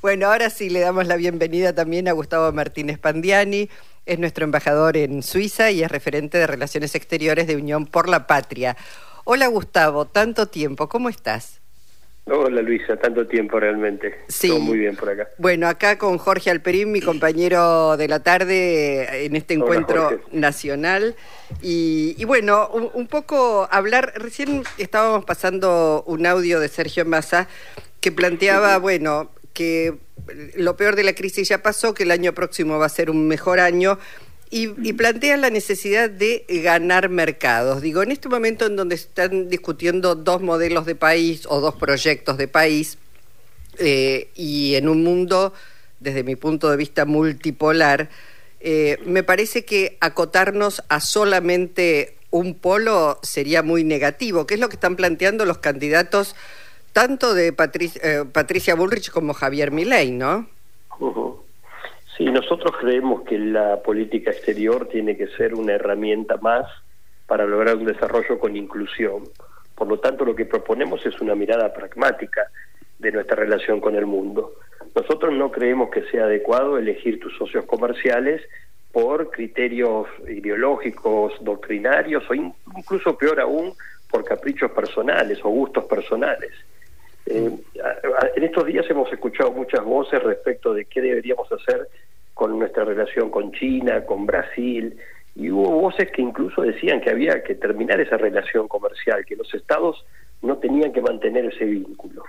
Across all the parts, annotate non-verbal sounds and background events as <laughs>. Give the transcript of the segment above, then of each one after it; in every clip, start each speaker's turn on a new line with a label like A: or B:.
A: Bueno, ahora sí le damos la bienvenida también a Gustavo Martínez Pandiani, es nuestro embajador en Suiza y es referente de Relaciones Exteriores de Unión por la Patria. Hola Gustavo, tanto tiempo, ¿cómo estás?
B: Hola Luisa, tanto tiempo realmente.
A: Sí.
B: Todo muy bien por acá.
A: Bueno, acá con Jorge Alperín, mi compañero de la tarde en este encuentro nacional. Y, bueno, un, poco hablar, recién estábamos pasando un audio de Sergio Massa que planteaba, bueno, que lo peor de la crisis ya pasó, que el año próximo va a ser un mejor año y, y, plantean la necesidad de ganar mercados. Digo, en este momento en donde están discutiendo dos modelos de país o dos proyectos de país, eh, y en un mundo, desde mi punto de vista, multipolar, eh, me parece que acotarnos a solamente un polo sería muy negativo, que es lo que están planteando los candidatos tanto de Patricia, eh, Patricia Bullrich como Javier Milei, ¿no?
B: Sí, nosotros creemos que la política exterior tiene que ser una herramienta más para lograr un desarrollo con inclusión. Por lo tanto, lo que proponemos es una mirada pragmática de nuestra relación con el mundo. Nosotros no creemos que sea adecuado elegir tus socios comerciales por criterios ideológicos, doctrinarios o incluso peor aún por caprichos personales o gustos personales. Eh, en estos días hemos escuchado muchas voces respecto de qué deberíamos hacer con nuestra relación con China, con Brasil, y hubo voces que incluso decían que había que terminar esa relación comercial, que los estados no tenían que mantener ese vínculo.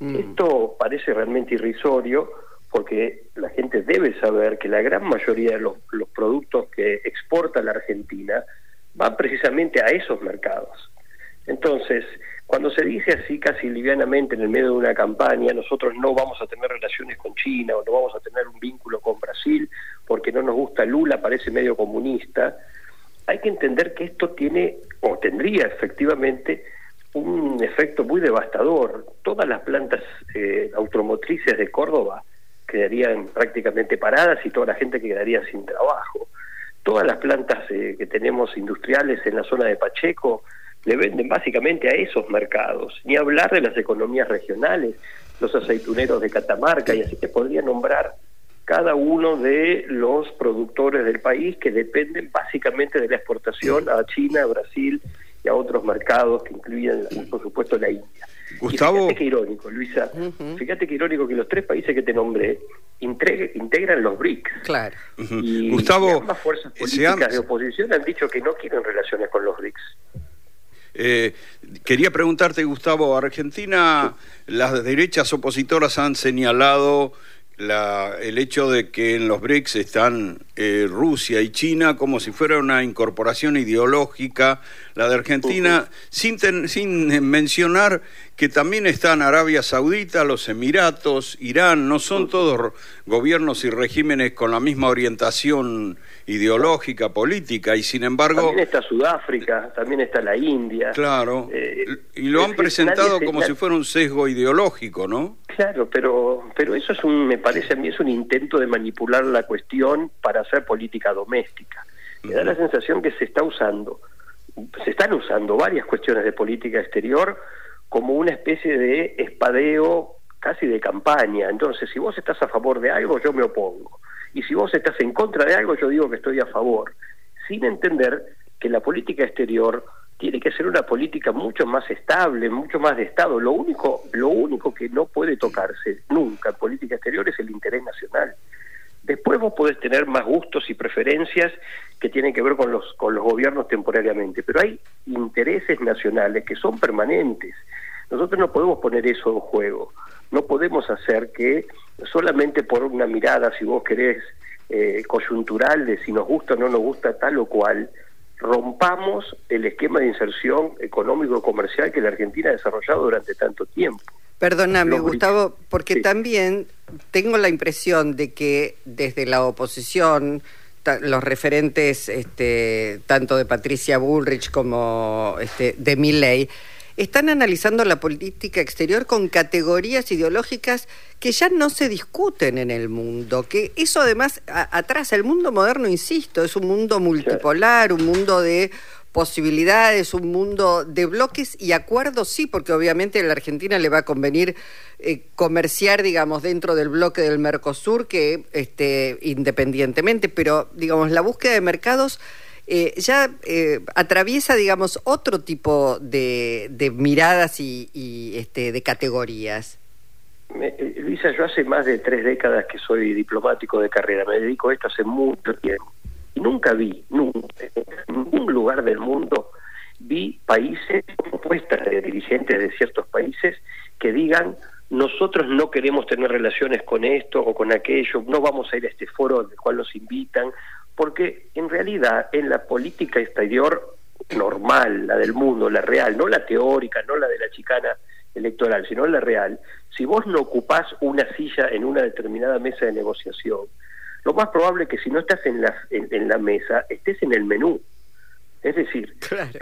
B: Mm. Esto parece realmente irrisorio porque la gente debe saber que la gran mayoría de los, los productos que exporta la Argentina van precisamente a esos mercados. Entonces, cuando se dice así casi livianamente en el medio de una campaña, nosotros no vamos a tener relaciones con China o no vamos a tener un vínculo con Brasil porque no nos gusta Lula, parece medio comunista, hay que entender que esto tiene o tendría efectivamente un efecto muy devastador. Todas las plantas eh, automotrices de Córdoba quedarían prácticamente paradas y toda la gente quedaría sin trabajo. Todas las plantas eh, que tenemos industriales en la zona de Pacheco le venden básicamente a esos mercados, ni hablar de las economías regionales, los aceituneros de Catamarca, y así te podría nombrar cada uno de los productores del país que dependen básicamente de la exportación a China, a Brasil y a otros mercados que incluyen, por supuesto, la India.
C: Gustavo.
B: fíjate qué irónico, Luisa. Fíjate qué irónico que los tres países que te nombré integran los BRICS.
A: Claro.
B: Y, Gustavo, ambas fuerzas políticas de oposición han dicho que no quieren relaciones con los BRICS.
C: Eh, quería preguntarte, Gustavo, Argentina, las derechas opositoras han señalado la, el hecho de que en los BRICS están eh, Rusia y China como si fuera una incorporación ideológica, la de Argentina, sin, sin mencionar que también están Arabia Saudita, los Emiratos, Irán, no son todos gobiernos y regímenes con la misma orientación ideológica, política, y sin embargo...
B: También está Sudáfrica, también está la India.
C: Claro, eh, y lo han presentado como si fuera un sesgo ideológico, ¿no?
B: Claro, pero, pero eso es un, me parece a mí, es un intento de manipular la cuestión para hacer política doméstica. Me da la sensación que se está usando, se están usando varias cuestiones de política exterior como una especie de espadeo casi de campaña. Entonces, si vos estás a favor de algo, yo me opongo y si vos estás en contra de algo, yo digo que estoy a favor, sin entender que la política exterior tiene que ser una política mucho más estable, mucho más de Estado. Lo único, lo único que no puede tocarse nunca en política exterior es el interés nacional. Después vos podés tener más gustos y preferencias que tienen que ver con los, con los gobiernos temporariamente, pero hay intereses nacionales que son permanentes. Nosotros no podemos poner eso en juego. No podemos hacer que solamente por una mirada, si vos querés, eh, coyuntural de si nos gusta o no nos gusta tal o cual, rompamos el esquema de inserción económico-comercial que la Argentina ha desarrollado durante tanto tiempo.
A: Perdóname, Gustavo, porque también tengo la impresión de que desde la oposición, los referentes este, tanto de Patricia Bullrich como este, de Milley, están analizando la política exterior con categorías ideológicas que ya no se discuten en el mundo, que eso además atrás, el mundo moderno, insisto, es un mundo multipolar, un mundo de posibilidades, un mundo de bloques y acuerdos, sí, porque obviamente a la Argentina le va a convenir eh, comerciar, digamos, dentro del bloque del Mercosur, que este, independientemente, pero, digamos, la búsqueda de mercados eh, ya eh, atraviesa, digamos, otro tipo de, miradas y, este, de categorías.
B: Luisa, yo hace más de tres décadas que soy diplomático de carrera, me dedico a esto hace mucho tiempo y nunca vi, nunca, en ningún lugar del mundo vi países, propuestas de dirigentes de ciertos países que digan nosotros no queremos tener relaciones con esto o con aquello, no vamos a ir a este foro al cual nos invitan, porque en realidad en la política exterior normal, la del mundo, la real, no la teórica, no la de la chicana electoral, sino la real, si vos no ocupás una silla en una determinada mesa de negociación, lo más probable es que si no estás en la, en, la mesa, estés en el menú. Es decir,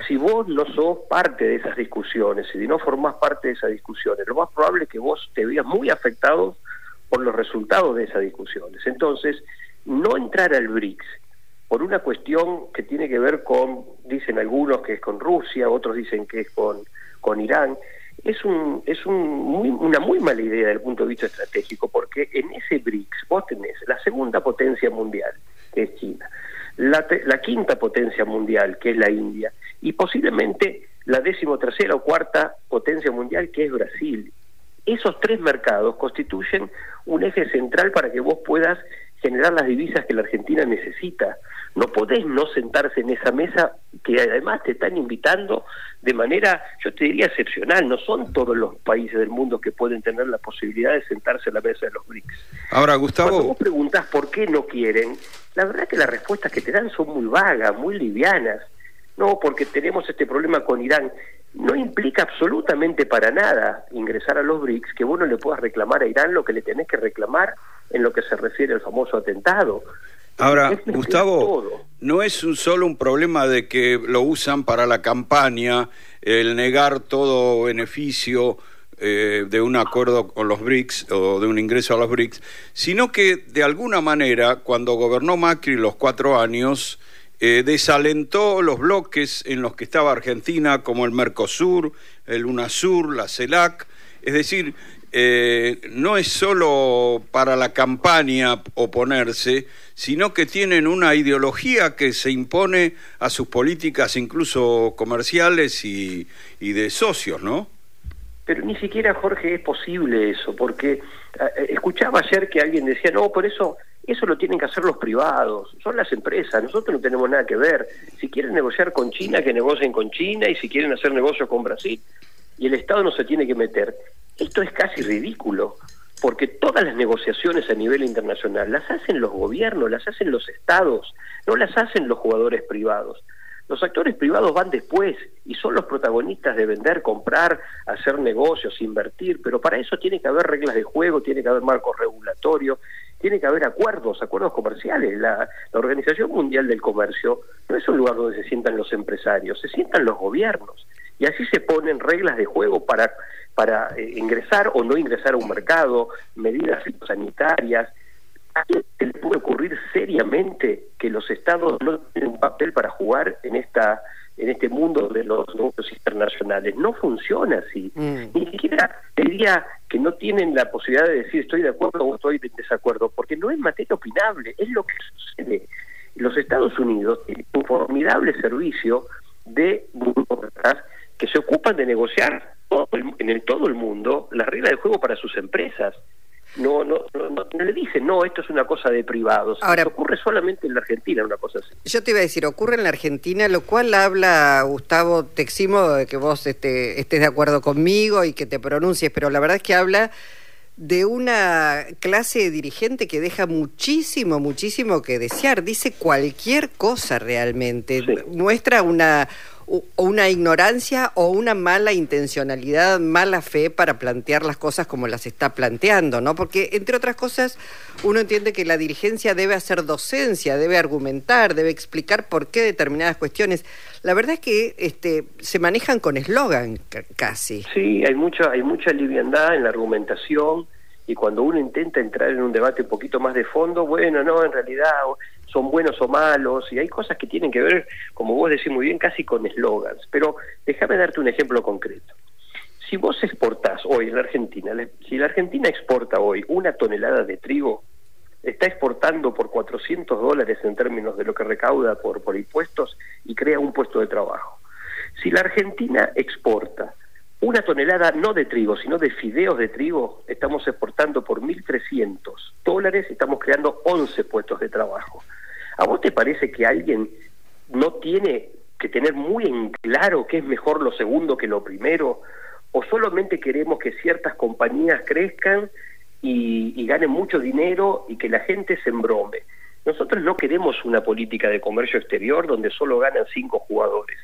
B: si vos no sos parte de esas discusiones, si no formás parte de esas discusiones, lo más probable es que vos te veas muy afectado por los resultados de esas discusiones. Entonces, no entrar al BRICS por una cuestión que tiene que ver con, dicen algunos que es con Rusia, otros dicen que es con, con Irán, es un es un muy, una muy mala idea desde el punto de vista estratégico, porque en ese BRICS vos tenés la segunda potencia mundial, que es China, la, la quinta potencia mundial, que es la India, y posiblemente la décimo tercera o cuarta potencia mundial, que es Brasil. Esos tres mercados constituyen un eje central para que vos puedas generar las divisas que la Argentina necesita. No podés no sentarse en esa mesa que además te están invitando de manera, yo te diría, excepcional. No son todos los países del mundo que pueden tener la posibilidad de sentarse en la mesa de los BRICS.
C: Ahora, Gustavo.
B: Cuando vos preguntás por qué no quieren, la verdad que las respuestas que te dan son muy vagas, muy livianas. No, porque tenemos este problema con Irán. No implica absolutamente para nada ingresar a los BRICS que vos no le puedas reclamar a Irán lo que le tenés que reclamar en lo que se refiere al famoso atentado.
C: Ahora, Gustavo, no es un solo un problema de que lo usan para la campaña, el negar todo beneficio eh, de un acuerdo con los BRICS o de un ingreso a los BRICS, sino que de alguna manera, cuando gobernó Macri los cuatro años, eh, desalentó los bloques en los que estaba Argentina, como el Mercosur, el UNASUR, la CELAC, es decir, eh, no es solo para la campaña oponerse, sino que tienen una ideología que se impone a sus políticas incluso comerciales y, de socios, ¿no?
B: Pero ni siquiera, Jorge, es posible eso, porque eh, escuchaba ayer que alguien decía, no, por eso eso lo tienen que hacer los privados, son las empresas, nosotros no tenemos nada que ver. Si quieren negociar con China, que negocien con China, y si quieren hacer negocios con Brasil, y el Estado no se tiene que meter. Esto es casi ridículo, porque todas las negociaciones a nivel internacional las hacen los gobiernos, las hacen los estados, no las hacen los jugadores privados. Los actores privados van después y son los protagonistas de vender, comprar, hacer negocios, invertir, pero para eso tiene que haber reglas de juego, tiene que haber marcos regulatorios, tiene que haber acuerdos, acuerdos comerciales. La, la, Organización Mundial del Comercio no es un lugar donde se sientan los empresarios, se sientan los gobiernos. Y así se ponen reglas de juego para para eh, ingresar o no ingresar a un mercado, medidas sanitarias. ¿A quién le puede ocurrir seriamente que los estados no tienen un papel para jugar en esta en este mundo de los negocios internacionales? No funciona así. Mm. Ni siquiera diría que no tienen la posibilidad de decir estoy de acuerdo o estoy de desacuerdo, porque no es materia opinable, es lo que sucede. Los Estados Unidos tienen un formidable servicio de burócratas que se ocupan de negociar en el, todo el mundo las reglas de juego para sus empresas. No, no, no, le dicen, no, esto es una cosa de privados. Ahora, ocurre solamente en la Argentina una cosa así.
A: Yo te iba a decir, ocurre en la Argentina, lo cual habla, Gustavo, te eximo de que vos este, estés de acuerdo conmigo y que te pronuncies, pero la verdad es que habla de una clase dirigente que deja muchísimo, muchísimo que desear. Dice cualquier cosa realmente. Muestra una, una ignorancia o una mala intencionalidad, mala fe para plantear las cosas como las está planteando, ¿no? Porque, entre otras cosas, uno entiende que la dirigencia debe hacer docencia, debe argumentar, debe explicar por qué determinadas cuestiones. La verdad es que este, se manejan con eslogan casi.
B: Sí, hay mucha, hay mucha liviandad en la argumentación y cuando uno intenta entrar en un debate un poquito más de fondo, bueno, no, en realidad son buenos o malos, y hay cosas que tienen que ver, como vos decís muy bien, casi con eslogans. Pero déjame darte un ejemplo concreto. Si vos exportás hoy en la Argentina, si la Argentina exporta hoy una tonelada de trigo, está exportando por 400 dólares en términos de lo que recauda por, por impuestos y crea un puesto de trabajo. Si la Argentina exporta una tonelada no de trigo, sino de fideos de trigo, estamos exportando por 1.300 dólares, estamos creando 11 puestos de trabajo. ¿A vos te parece que alguien no tiene que tener muy en claro qué es mejor lo segundo que lo primero? ¿O solamente queremos que ciertas compañías crezcan y, y ganen mucho dinero y que la gente se embrome? Nosotros no queremos una política de comercio exterior donde solo ganan cinco jugadores.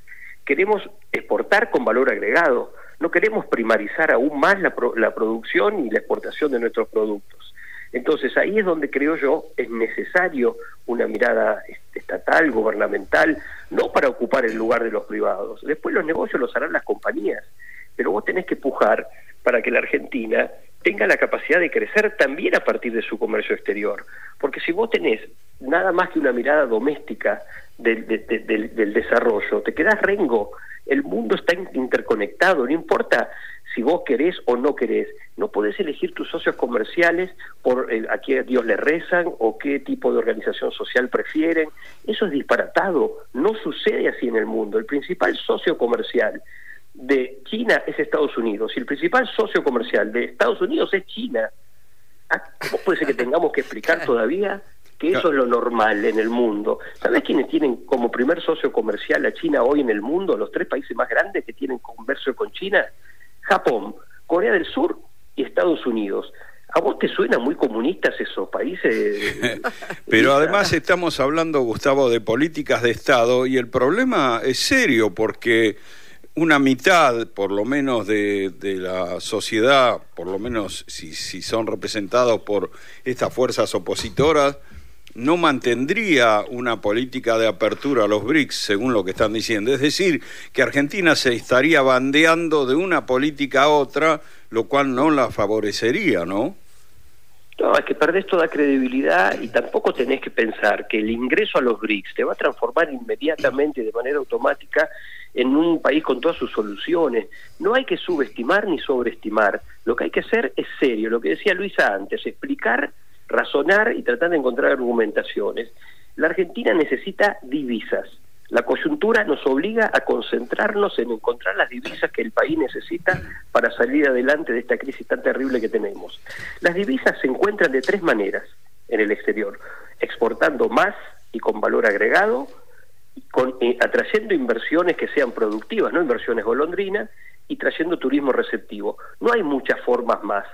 B: Queremos exportar con valor agregado no queremos primarizar aún más la, la producción y la exportación de nuestros productos. Entonces ahí es donde creo yo es necesario una mirada estatal, gubernamental, no para ocupar el lugar de los privados. Después los negocios los harán las compañías, pero vos tenés que pujar para que la Argentina tenga la capacidad de crecer también a partir de su comercio exterior. Porque si vos tenés nada más que una mirada doméstica del, del desarrollo, te quedás rengo el mundo está interconectado, no importa si vos querés o no querés. No podés elegir tus socios comerciales por a quién Dios le rezan o qué tipo de organización social prefieren. Eso es disparatado. No sucede así en el mundo. El principal socio comercial de China es Estados Unidos y el principal socio comercial de Estados Unidos es China. Ah, ¿Cómo puede ser que tengamos que explicar <laughs> todavía que eso es lo normal en el mundo. ¿Sabes quiénes tienen como primer socio comercial a China hoy en el mundo? Los tres países más grandes que tienen comercio con China. Japón, Corea del Sur y Estados Unidos. ¿A vos te suenan muy comunistas esos países? <laughs>
C: Pero además estamos hablando, Gustavo, de políticas de Estado y el problema es serio porque una mitad, por lo menos, de, de la sociedad, por lo menos si, si son representados por estas fuerzas opositoras, no mantendría una política de apertura a los BRICS, según lo que están diciendo. Es decir, que Argentina se estaría bandeando de una política a otra, lo cual no la favorecería, ¿no?
B: No, es que perdés toda credibilidad y tampoco tenés que pensar que el ingreso a los BRICS te va a transformar inmediatamente de manera automática en un país con todas sus soluciones. No hay que subestimar ni sobreestimar. Lo que hay que hacer es serio. Lo que decía Luisa antes, explicar razonar y tratar de encontrar argumentaciones. La Argentina necesita divisas. La coyuntura nos obliga a concentrarnos en encontrar las divisas que el país necesita para salir adelante de esta crisis tan terrible que tenemos. Las divisas se encuentran de tres maneras en el exterior, exportando más y con valor agregado, con, eh, atrayendo inversiones que sean productivas, no inversiones golondrinas, y trayendo turismo receptivo. No hay muchas formas más.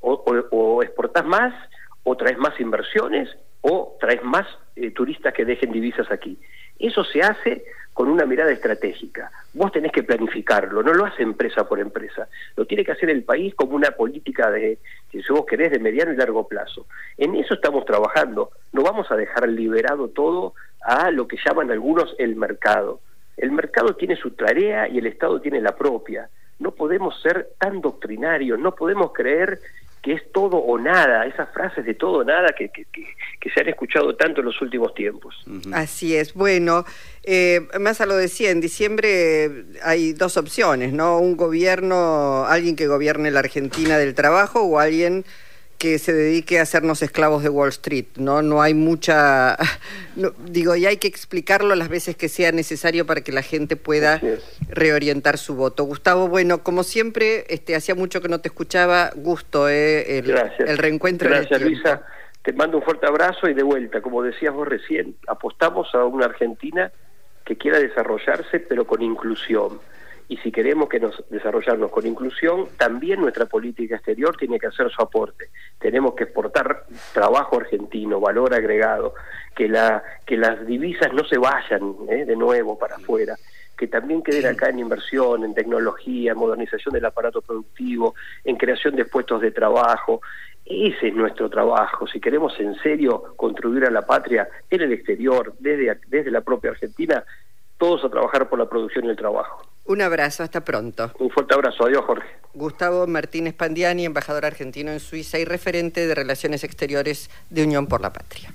B: O, o exportás más o traes más inversiones o traes más eh, turistas que dejen divisas aquí. Eso se hace con una mirada estratégica. Vos tenés que planificarlo, no lo hace empresa por empresa. Lo tiene que hacer el país como una política de, si vos querés, de mediano y largo plazo. En eso estamos trabajando. No vamos a dejar liberado todo a lo que llaman algunos el mercado. El mercado tiene su tarea y el Estado tiene la propia. No podemos ser tan doctrinarios, no podemos creer que es todo o nada, esas frases de todo o nada que, que, que, se han escuchado tanto en los últimos tiempos.
A: Así es. Bueno, eh, Massa lo decía, en diciembre hay dos opciones, ¿no? Un gobierno, alguien que gobierne la Argentina del trabajo o alguien que se dedique a hacernos esclavos de Wall Street, ¿no? No hay mucha... <laughs> digo, y hay que explicarlo las veces que sea necesario para que la gente pueda reorientar su voto. Gustavo, bueno, como siempre, este, hacía mucho que no te escuchaba, gusto, ¿eh? El, el reencuentro.
B: Gracias, Luisa. Te mando un fuerte abrazo y de vuelta, como decías vos recién, apostamos a una Argentina que quiera desarrollarse, pero con inclusión y si queremos que nos desarrollarnos con inclusión, también nuestra política exterior tiene que hacer su aporte. Tenemos que exportar trabajo argentino, valor agregado, que la que las divisas no se vayan ¿eh? de nuevo para afuera, que también queden acá en inversión, en tecnología, en modernización del aparato productivo, en creación de puestos de trabajo. Ese es nuestro trabajo. Si queremos en serio contribuir a la patria en el exterior, desde, desde la propia Argentina, todos a trabajar por la producción y el trabajo.
A: Un abrazo, hasta pronto.
B: Un fuerte abrazo, adiós Jorge.
A: Gustavo Martínez Pandiani, embajador argentino en Suiza y referente de Relaciones Exteriores de Unión por la Patria.